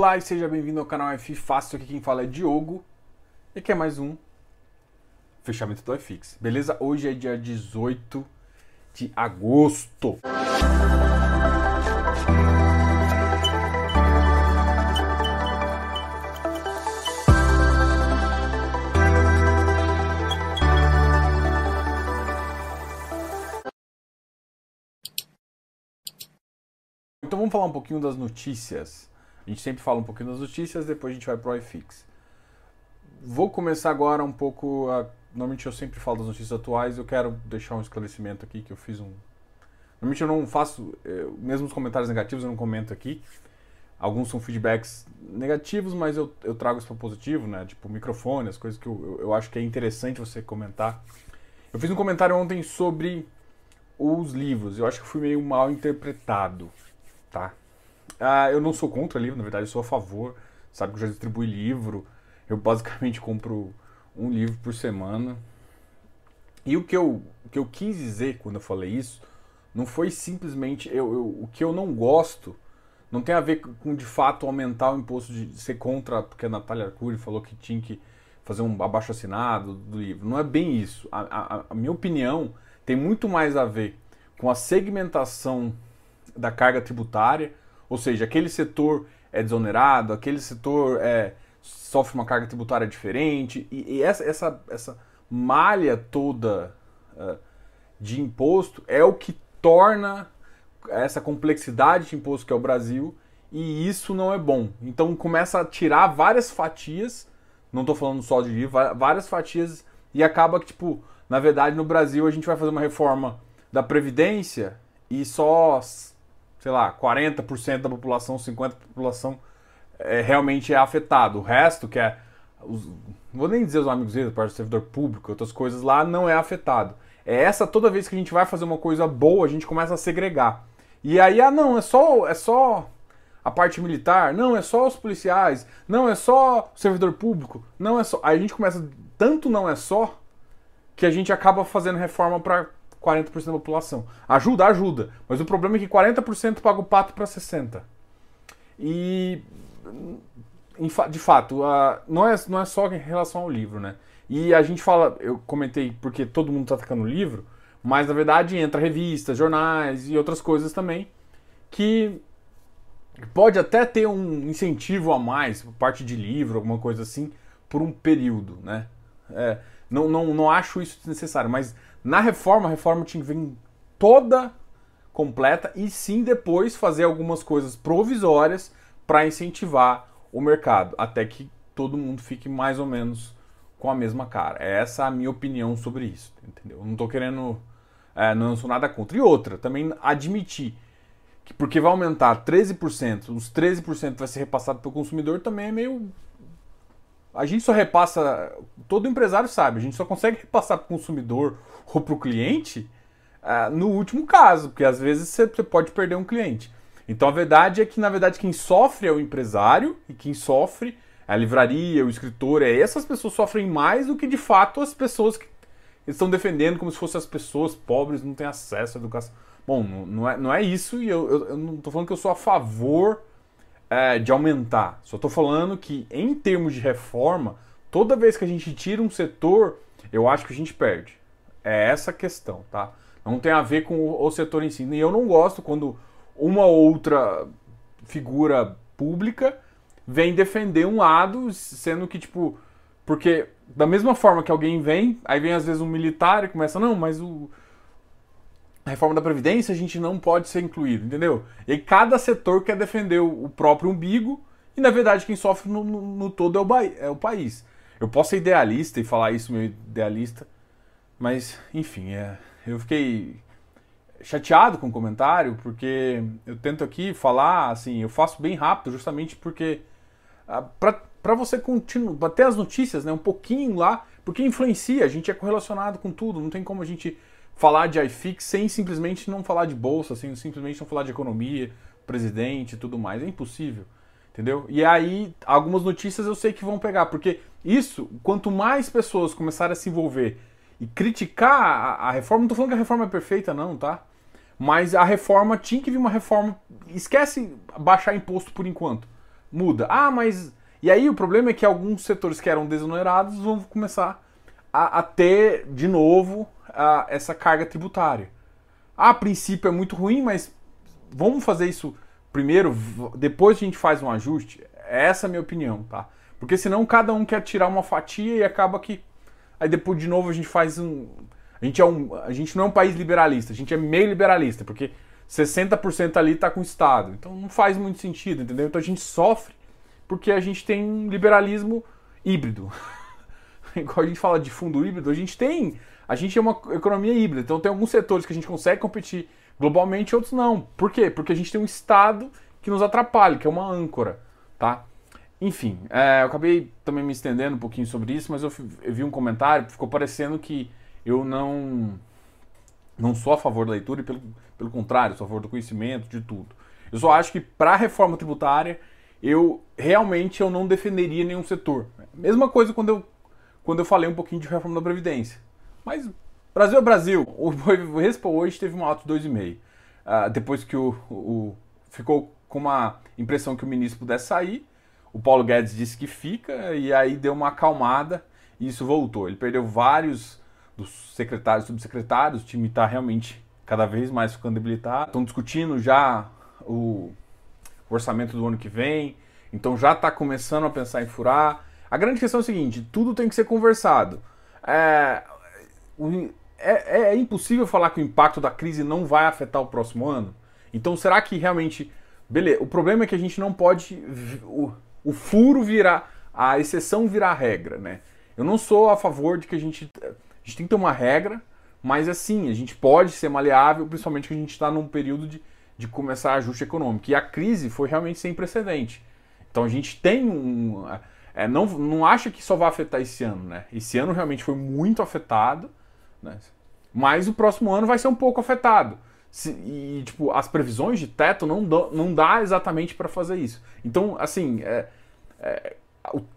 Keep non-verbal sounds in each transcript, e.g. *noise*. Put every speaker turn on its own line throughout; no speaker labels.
Olá e seja bem-vindo ao canal F Fácil. Aqui quem fala é Diogo. E aqui é mais um fechamento do iFix. Beleza? Hoje é dia 18 de agosto. Então vamos falar um pouquinho das notícias. A gente sempre fala um pouquinho das notícias, depois a gente vai pro iFix. Vou começar agora um pouco. A... Normalmente eu sempre falo das notícias atuais, eu quero deixar um esclarecimento aqui que eu fiz um. Normalmente eu não faço. Eu, mesmo os comentários negativos eu não comento aqui. Alguns são feedbacks negativos, mas eu, eu trago isso para positivo, né? Tipo microfone, as coisas que eu, eu, eu acho que é interessante você comentar. Eu fiz um comentário ontem sobre os livros. Eu acho que fui meio mal interpretado, tá? Ah, eu não sou contra livro, na verdade, eu sou a favor. Sabe que eu já distribuí livro. Eu basicamente *laughs* compro um livro por semana. E o que eu, o que eu quis dizer quando eu falei isso não foi simplesmente eu, eu, o que eu não gosto. Não tem a ver com de fato aumentar o imposto de ser contra, porque a Natália Arcuri falou que tinha que fazer um abaixo assinado do livro. Não é bem isso. A, a, a minha opinião tem muito mais a ver com a segmentação da carga tributária, ou seja, aquele setor é desonerado, aquele setor é, sofre uma carga tributária diferente, e, e essa, essa, essa malha toda uh, de imposto é o que torna essa complexidade de imposto que é o Brasil, e isso não é bom. Então começa a tirar várias fatias, não estou falando só de livro, várias fatias, e acaba que, tipo, na verdade no Brasil a gente vai fazer uma reforma da Previdência e só, sei lá, 40% da população, 50% da população é, realmente é afetado. O resto, que é. Os, vou nem dizer os amigos deles, parte do servidor público, outras coisas lá, não é afetado. É essa toda vez que a gente vai fazer uma coisa boa, a gente começa a segregar. E aí, ah, não, é só, é só a parte militar, não, é só os policiais, não, é só o servidor público, não é só. Aí a gente começa, tanto não é só, que a gente acaba fazendo reforma para 40% da população. Ajuda, ajuda. Mas o problema é que 40% paga o pato para 60%. E de fato, não, é, não é só em relação ao livro, né? E a gente fala, eu comentei porque todo mundo está atacando o livro, mas na verdade entra revistas, jornais e outras coisas também que pode até ter um incentivo a mais, parte de livro, alguma coisa assim, por um período, né? É, não, não, não acho isso necessário, mas na reforma, a reforma tinha que vir toda completa e sim depois fazer algumas coisas provisórias para incentivar o mercado, até que todo mundo fique mais ou menos com a mesma cara. Essa é a minha opinião sobre isso, entendeu? Não estou querendo, é, não sou nada contra. E outra, também admitir que porque vai aumentar 13%, os 13% vai ser repassado pelo consumidor também é meio a gente só repassa, todo empresário sabe, a gente só consegue repassar para o consumidor ou para o cliente uh, no último caso, porque às vezes você pode perder um cliente. Então a verdade é que, na verdade, quem sofre é o empresário e quem sofre é a livraria, o escritor, é essas pessoas sofrem mais do que de fato as pessoas que estão defendendo como se fossem as pessoas pobres não têm acesso à educação. Bom, não, é, não é isso e eu, eu, eu não estou falando que eu sou a favor é, de aumentar. Só estou falando que, em termos de reforma, toda vez que a gente tira um setor, eu acho que a gente perde. É essa a questão, tá? Não tem a ver com o, setor em si. E eu não gosto quando uma outra figura pública vem defender um lado, sendo que, tipo, porque da mesma forma que alguém vem, aí vem às vezes um militar e começa, não, mas o, a reforma da Previdência a gente não pode ser incluído, entendeu? E cada setor quer defender o próprio umbigo e na verdade quem sofre no, no, no todo é o, é o país. Eu posso ser idealista e falar isso, meu idealista, mas enfim, é, eu fiquei chateado com o comentário, porque eu tento aqui falar, assim, eu faço bem rápido, justamente porque ah, para você continuar, bater as notícias, né, um pouquinho lá, porque influencia, a gente é correlacionado com tudo, não tem como a gente falar de iFix sem simplesmente não falar de bolsa, sem simplesmente não falar de economia, presidente e tudo mais, é impossível. Entendeu? E aí, algumas notícias eu sei que vão pegar, porque isso, quanto mais pessoas começarem a se envolver e criticar a, a reforma, não tô falando que a reforma é perfeita, não, tá? Mas a reforma tinha que vir uma reforma. Esquece baixar imposto por enquanto. muda. Ah, mas. E aí o problema é que alguns setores que eram desonerados vão começar a, a ter de novo essa carga tributária. a princípio é muito ruim, mas vamos fazer isso primeiro, depois a gente faz um ajuste. Essa é a minha opinião, tá? Porque senão cada um quer tirar uma fatia e acaba que. Aí depois de novo a gente faz um. A gente, é um, a gente não é um país liberalista, a gente é meio liberalista, porque 60% ali está com o Estado. Então não faz muito sentido, entendeu? Então a gente sofre porque a gente tem um liberalismo híbrido. *laughs* Igual a gente fala de fundo híbrido, a gente tem. A gente é uma economia híbrida. Então tem alguns setores que a gente consegue competir globalmente, outros não. Por quê? Porque a gente tem um Estado que nos atrapalha, que é uma âncora, tá? Enfim, é, eu acabei também me estendendo um pouquinho sobre isso, mas eu, eu vi um comentário, ficou parecendo que eu não não sou a favor da leitura e pelo, pelo contrário, sou a favor do conhecimento, de tudo. Eu só acho que para a reforma tributária, eu realmente eu não defenderia nenhum setor. Mesma coisa quando eu, quando eu falei um pouquinho de reforma da Previdência. Mas Brasil é Brasil. O Bovespa hoje teve um alto de 2,5. Uh, depois que o, o, ficou com uma impressão que o ministro pudesse sair, o Paulo Guedes disse que fica e aí deu uma acalmada e isso voltou. Ele perdeu vários dos secretários, subsecretários, o time está realmente cada vez mais ficando debilitado. Estão discutindo já o orçamento do ano que vem, então já está começando a pensar em furar. A grande questão é o seguinte: tudo tem que ser conversado. É, é, é impossível falar que o impacto da crise não vai afetar o próximo ano. Então, será que realmente. Beleza, o problema é que a gente não pode. O, o furo virar. A exceção virar regra, né? Eu não sou a favor de que a gente a gente tem que ter uma regra, mas assim, a gente pode ser maleável, principalmente que a gente está num período de, de começar ajuste econômico. E a crise foi realmente sem precedente. Então a gente tem um. É, não, não acha que só vai afetar esse ano, né? Esse ano realmente foi muito afetado, né? mas o próximo ano vai ser um pouco afetado. Se, e, tipo, as previsões de teto não, do, não dá exatamente para fazer isso. Então, assim, é, é,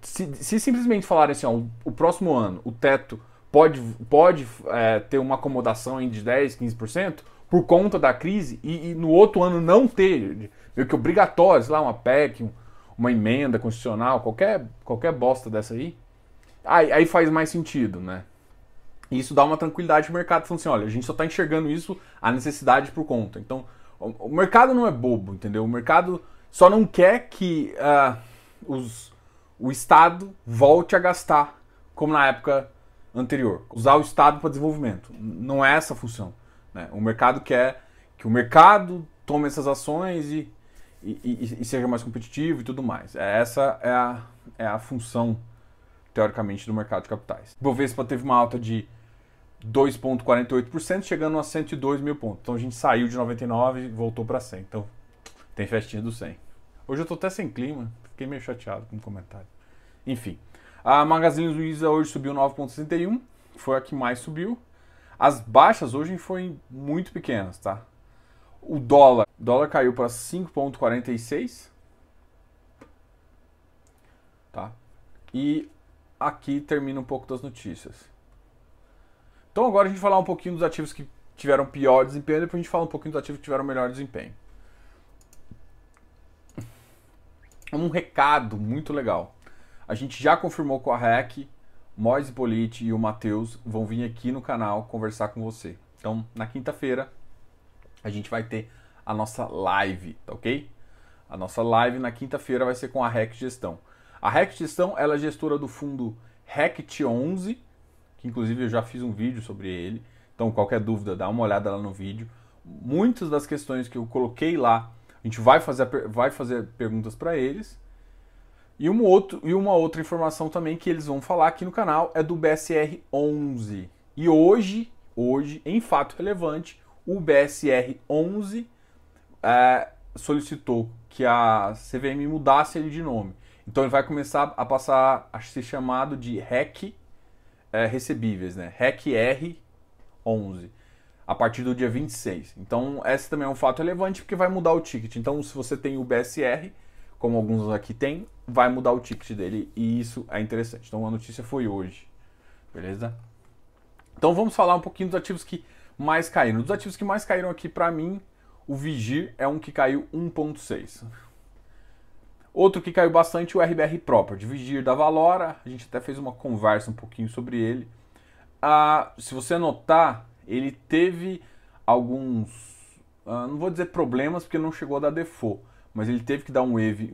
se, se, simplesmente falarem assim, ó, o, o próximo ano, o teto pode, pode é, ter uma acomodação de 10, 15% por conta da crise e, e, no outro ano não ter, meio que obrigatório, sei lá, uma PEC, um, uma emenda constitucional, qualquer, qualquer bosta dessa aí, aí, aí faz mais sentido, né? E isso dá uma tranquilidade pro mercado, falando assim, olha, a gente só está enxergando isso, a necessidade por conta. Então, o, mercado não é bobo, entendeu? O mercado só não quer que uh, os, o Estado volte a gastar como na época anterior. Usar o Estado para desenvolvimento. Não é essa a função. Né? O mercado quer que o mercado tome essas ações e, e, e, e seja mais competitivo e tudo mais. É, essa é a, é a função, teoricamente, do mercado de capitais. Bovespa teve uma alta de 2,48%, chegando a 102 mil pontos. Então a gente saiu de 99 e voltou para 100. Então tem festinha do 100. Hoje eu tô até sem clima, fiquei meio chateado com o comentário. Enfim. A Magazine Luiza hoje subiu 9,61, foi a que mais subiu. As baixas hoje foram muito pequenas, tá? O dólar, o dólar caiu para 5,46, tá? E aqui termina um pouco das notícias. Então agora a gente vai falar um pouquinho dos ativos que tiveram pior desempenho, depois a gente fala um pouquinho dos ativos que tiveram melhor desempenho. Um recado muito legal. A gente já confirmou com a REC, Moise Politi e o Matheus vão vir aqui no canal conversar com você. Então, na quinta-feira, a gente vai ter a nossa live, tá ok? A nossa live na quinta-feira vai ser com a REC Gestão. A REC Gestão ela é gestora do fundo RECT11, que inclusive eu já fiz um vídeo sobre ele. Então, qualquer dúvida, dá uma olhada lá no vídeo. Muitas das questões que eu coloquei lá, a gente vai fazer, vai fazer perguntas para eles. E, um outro, e uma outra informação também que eles vão falar aqui no canal é do BSR 11. E hoje, hoje, em fato relevante, o BSR 11 é, solicitou que a CVM mudasse ele de nome. Então ele vai começar a passar a ser chamado de REC é, recebíveis, né? REC R11, a partir do dia 26. Então esse também é um fato relevante porque vai mudar o ticket. Então se você tem o BSR, como alguns aqui têm, vai mudar o ticket dele e isso é interessante. Então a notícia foi hoje, beleza? Então vamos falar um pouquinho dos ativos que mais caíram. Dos ativos que mais caíram aqui para mim, o Vigir é um que caiu 1.6. Outro que caiu bastante, o RBR Property, Vigir da Valora, a gente até fez uma conversa um pouquinho sobre ele. Ah, se você notar, ele teve alguns, ah, não vou dizer problemas, porque não chegou a dar default, mas ele teve que dar um wave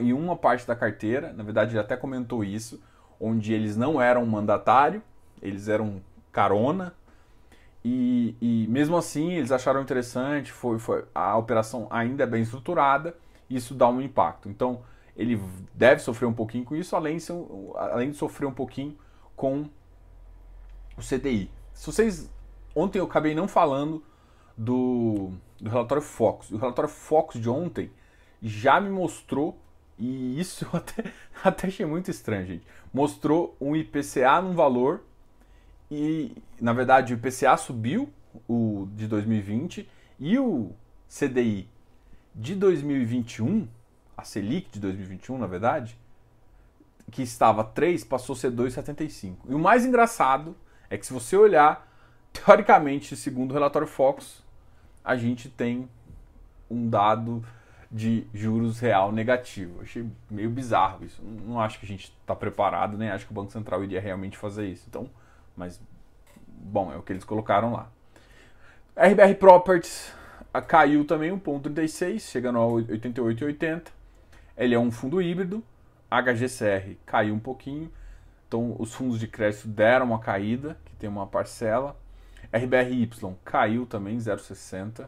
em uma parte da carteira, na verdade ele até comentou isso, onde eles não eram mandatário, eles eram carona, e, e mesmo assim eles acharam interessante, foi, foi, a operação ainda é bem estruturada, isso dá um impacto. Então ele deve sofrer um pouquinho com isso, além de, além de sofrer um pouquinho com o CDI. Se vocês. Ontem eu acabei não falando do, do relatório Focus. O relatório Focus de ontem já me mostrou, e isso *laughs* eu até, até achei muito estranho, gente. Mostrou um IPCA num valor e, na verdade, o IPCA subiu, o de 2020, e o CDI de 2021, a Selic de 2021, na verdade, que estava 3, passou a ser 2,75. E o mais engraçado é que se você olhar, teoricamente, segundo o relatório Focus, a gente tem um dado de juros real negativo. Achei meio bizarro isso. Não acho que a gente está preparado, nem acho que o Banco Central iria realmente fazer isso. Então, mas, bom, é o que eles colocaram lá. RBR Properties caiu também 1,36, chegando a 88,80. Ele é um fundo híbrido. HGCR caiu um pouquinho. Então, os fundos de crédito deram uma caída, que tem uma parcela. RBRY caiu também, 0,60.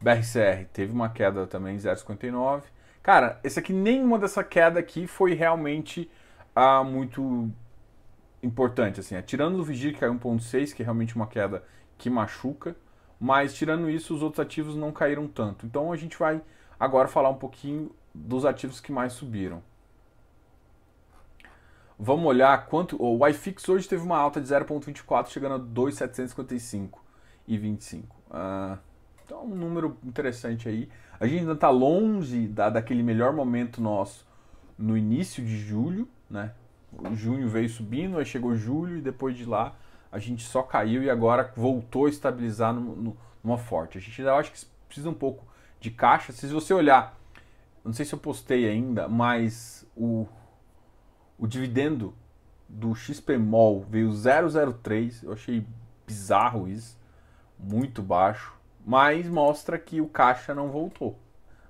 BRCR teve uma queda também, 0,59. Cara, esse aqui, nenhuma dessa queda aqui foi realmente ah, muito importante, assim, tirando o Vigir que caiu 1.6, que é realmente uma queda que machuca, mas tirando isso, os outros ativos não caíram tanto. Então a gente vai agora falar um pouquinho dos ativos que mais subiram. Vamos olhar quanto. O iFix hoje teve uma alta de 0,24, chegando a 2,755 e 25. Uh, então, um número interessante aí. A gente ainda está longe da, daquele melhor momento nosso no início de julho, né? junho veio subindo, aí chegou julho e depois de lá a gente só caiu e agora voltou a estabilizar no, no, numa forte. A gente ainda acho que precisa um pouco de caixa. Se você olhar, não sei se eu postei ainda, mas o, o dividendo do XPMOL veio 003, eu achei bizarro isso, muito baixo, mas mostra que o caixa não voltou.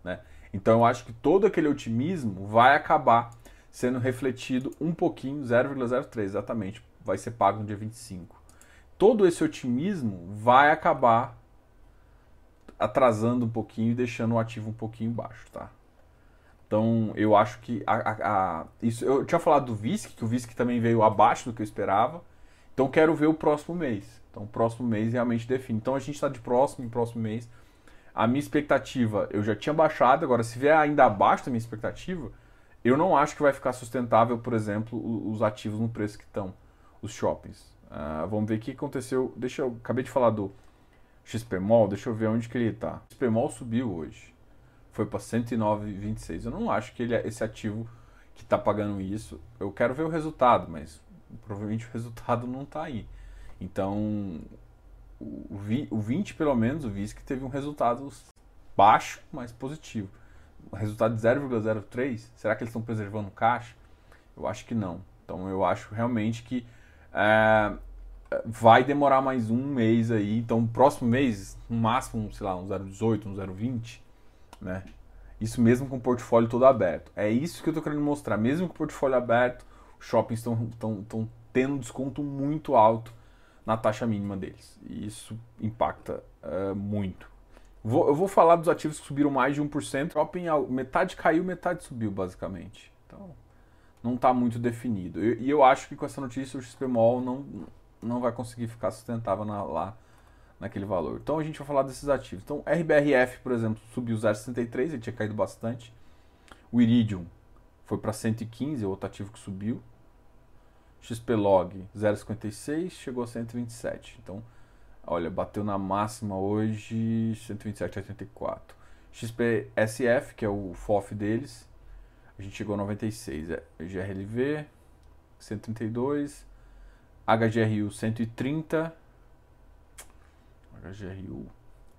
Né? Então eu acho que todo aquele otimismo vai acabar sendo refletido um pouquinho, 0,03 exatamente, vai ser pago no dia 25. Todo esse otimismo vai acabar atrasando um pouquinho e deixando o ativo um pouquinho baixo, tá? Então eu acho que a, a, a, isso eu tinha falado do VISC, que o VISC também veio abaixo do que eu esperava. Então quero ver o próximo mês. Então o próximo mês realmente define. Então a gente está de próximo em próximo mês. A minha expectativa eu já tinha baixado, agora se vier ainda abaixo da minha expectativa, eu não acho que vai ficar sustentável, por exemplo, os ativos no preço que estão, os shoppings. Uh, vamos ver o que aconteceu. Deixa eu. Acabei de falar do XPMOL, deixa eu ver onde que ele está. O subiu hoje. Foi para 109,26. Eu não acho que ele é esse ativo que está pagando isso. Eu quero ver o resultado, mas provavelmente o resultado não está aí. Então, o, o 20 pelo menos, o VISC teve um resultado baixo, mas positivo resultado de 0,03, será que eles estão preservando caixa? Eu acho que não. Então eu acho realmente que é, vai demorar mais um mês aí. Então próximo mês, no máximo, sei lá, um 0,18, um 0,20, né? Isso mesmo com o portfólio todo aberto. É isso que eu estou querendo mostrar. Mesmo com o portfólio aberto, os shoppings estão tendo um desconto muito alto na taxa mínima deles. E isso impacta uh, muito. Vou, eu vou falar dos ativos que subiram mais de 1%. Shopping, metade caiu, metade subiu, basicamente. Então, não está muito definido. E, e, eu acho que com essa notícia o XPMOL não, não vai conseguir ficar sustentável na, lá naquele valor. Então, a gente vai falar desses ativos. Então, RBRF, por exemplo, subiu 0,63, ele tinha caído bastante. O Iridium foi para 115, é outro ativo que subiu. XPlog 0,56, chegou a 127. Então, Olha, bateu na máxima hoje 127,84. XPSF, que é o FOF deles, a gente chegou a 96. É GRLV 132, HGRU 130. HGRU.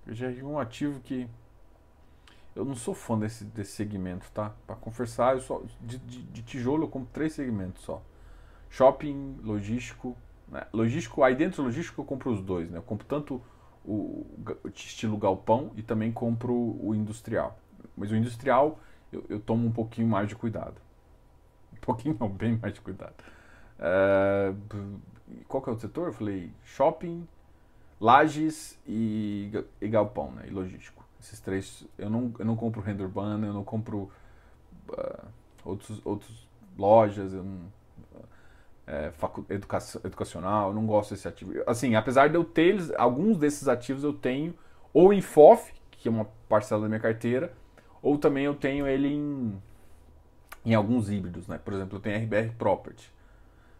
HGRU é um ativo que eu não sou fã desse, desse segmento, tá? Para conversar, eu só de, de, de, tijolo eu compro três segmentos só: shopping, logístico. Né? Logístico, aí dentro do logístico eu compro os dois, né? Eu compro tanto o, o estilo galpão e também compro o industrial. Mas o industrial eu, eu, tomo um pouquinho mais de cuidado. *laughs* Um pouquinho não, bem mais de cuidado. É, qual que é o setor? Eu falei shopping, lajes e, e galpão, né? E logístico. Esses três, eu não, eu não compro renda urbana, eu não compro uh, outros, outros lojas, eu não, é, educação, educacional, eu não gosto desse ativo. Assim, apesar de eu ter alguns desses ativos eu tenho ou em FOF, que é uma parcela da minha carteira, ou também eu tenho ele em, em alguns híbridos, né? Por exemplo, eu tenho RBR Property.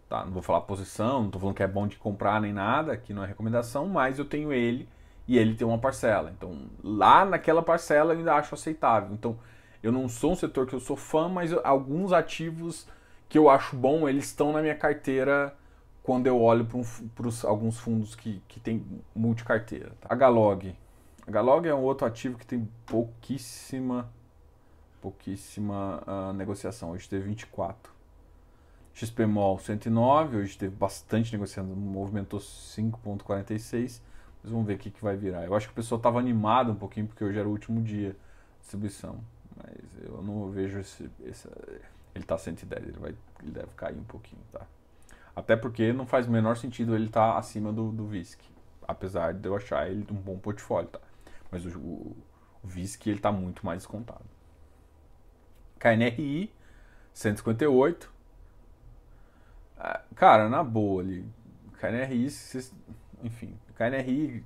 Tá? Não vou falar posição, não estou falando que é bom de comprar nem nada, aqui não é recomendação, mas eu tenho ele e ele tem uma parcela. Então, lá naquela parcela eu ainda acho aceitável. Então, eu não sou um setor que eu sou fã, mas alguns ativos que eu acho bom, eles estão na minha carteira quando eu olho para um, alguns fundos que, que tem multicarteira. Tá? Galog Galog é um outro ativo que tem pouquíssima pouquíssima uh, negociação. Hoje teve 24. XPMOL 109, hoje teve bastante negociação, movimentou 5,46 mas vamos ver o que, que vai virar. Eu acho que o pessoal estava animado um pouquinho, porque hoje era o último dia de distribuição. Mas eu não vejo esse ele está 110, ele, vai, ele deve cair um pouquinho, tá? Até porque não faz o menor sentido ele estar tá acima do, do VISC. Apesar de eu achar ele um bom portfólio, tá? Mas o, o, o VISC ele está muito mais descontado. KNRI, 158. Ah, cara, na boa ali. KNRI, enfim, KNRI,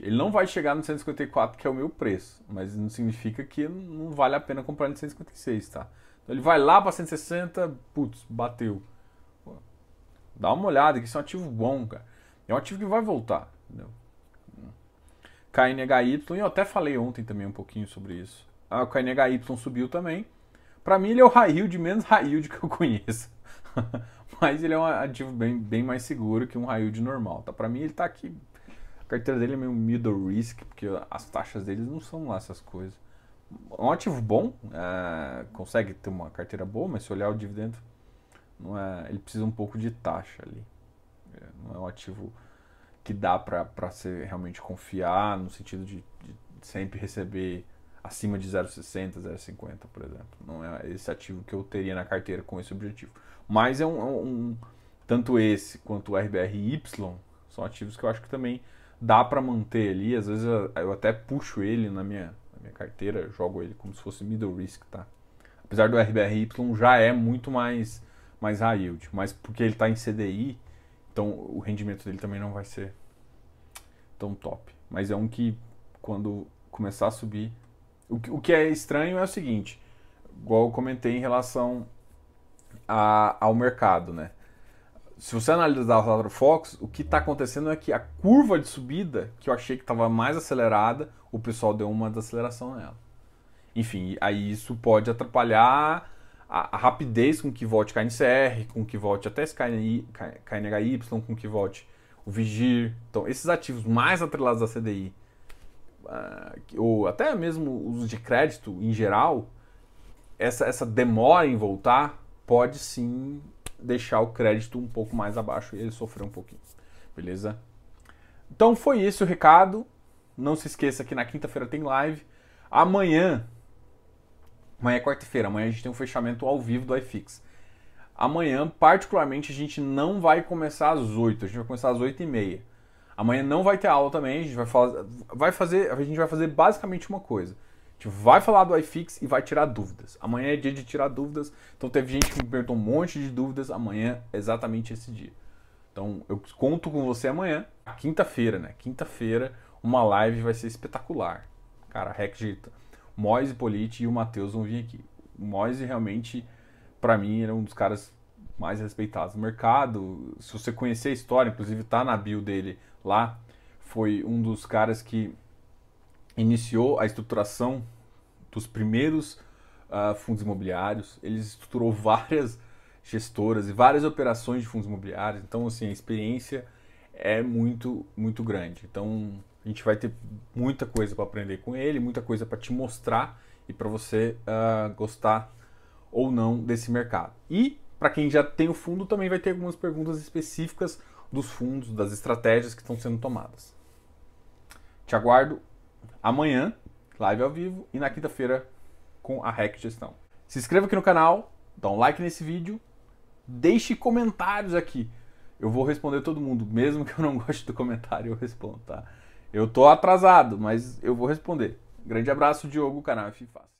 ele não vai chegar no 154, que é o meu preço, mas não significa que não vale a pena comprar no 156, tá? Então ele vai lá para 160, putz, bateu. Pô, dá uma olhada, que isso é um ativo bom, cara. É um ativo que vai voltar, entendeu? KNHY, eu até falei ontem também um pouquinho sobre isso. Ah, o KNHY subiu também. Para mim ele é o high yield menos high yield que eu conheço. *laughs* Mas ele é um ativo bem, bem mais seguro que um high yield normal, tá? Para mim ele tá aqui a carteira dele é meio middle risk, porque as taxas deles não são lá essas coisas. É um ativo bom, é, consegue ter uma carteira boa, mas se olhar o dividendo, não é, ele precisa um pouco de taxa ali. É, não é um ativo que dá para ser realmente confiar, no sentido de, de sempre receber acima de 0,60, 0,50, por exemplo. Não é esse ativo que eu teria na carteira com esse objetivo. Mas é um, é um tanto esse quanto o RBRY são ativos que eu acho que também dá para manter ali. Às vezes eu, eu, até puxo ele na minha, minha carteira, jogo ele como se fosse middle risk, tá? Apesar do RBRY já é muito mais, mais high yield, mas porque ele está em CDI, então o rendimento dele também não vai ser tão top. Mas é um que quando começar a subir. O que, o que é estranho é o seguinte, igual eu comentei em relação a, ao mercado, né? Se você analisar o relatório Fox, o que está acontecendo é que a curva de subida, que eu achei que estava mais acelerada, o pessoal deu uma desaceleração nela. Enfim, aí isso pode atrapalhar a, a rapidez com que volte KNCR, com que volte até esse KNHY, com que volte o Vigir. Então, esses ativos mais atrelados à CDI, ah, ou até mesmo os de crédito em geral, essa, essa demora em voltar pode sim deixar o crédito um pouco mais abaixo e ele sofrer um pouquinho. Beleza? Então foi esse o recado. Não se esqueça que na quinta-feira tem live. Amanhã, amanhã é quarta-feira, amanhã a gente tem um fechamento ao vivo do iFix. Amanhã, particularmente, a gente não vai começar às 8, a gente vai começar às 8 e meia. Amanhã não vai ter aula também, a gente vai, vai fazer, a gente vai fazer basicamente uma coisa. A gente vai falar do iFix e vai tirar dúvidas. Amanhã é dia de tirar dúvidas. Então teve gente que me perguntou um monte de dúvidas. Amanhã é exatamente esse dia. Então eu conto com você amanhã, quinta-feira, né? Quinta-feira, uma live vai ser espetacular. Cara, Rec Gita, Moise Politi e o Matheus vão vir aqui. O Moise realmente, para mim, era um dos caras mais respeitados no mercado. Se você conhecer a história, inclusive tá na bio dele lá, foi um dos caras que iniciou a estruturação dos primeiros uh, fundos imobiliários. Ele estruturou *laughs* várias gestoras e várias operações de fundos imobiliários. Então, assim, a experiência é muito, muito grande. Então, a gente vai ter muita coisa para aprender com ele, muita coisa para te mostrar e para você uh, gostar ou não desse mercado. E para quem já tem o fundo, também vai ter algumas perguntas específicas dos fundos, das estratégias que estão sendo tomadas. Te aguardo amanhã, live ao vivo, e na quinta-feira com a REC Gestão. Se inscreva aqui no canal, dá um like nesse vídeo, deixe comentários aqui. Eu vou responder todo mundo, mesmo que eu não *laughs* goste do comentário, eu respondo, tá? Eu tô atrasado, mas eu vou responder. Grande abraço, Diogo, canal F Fácil.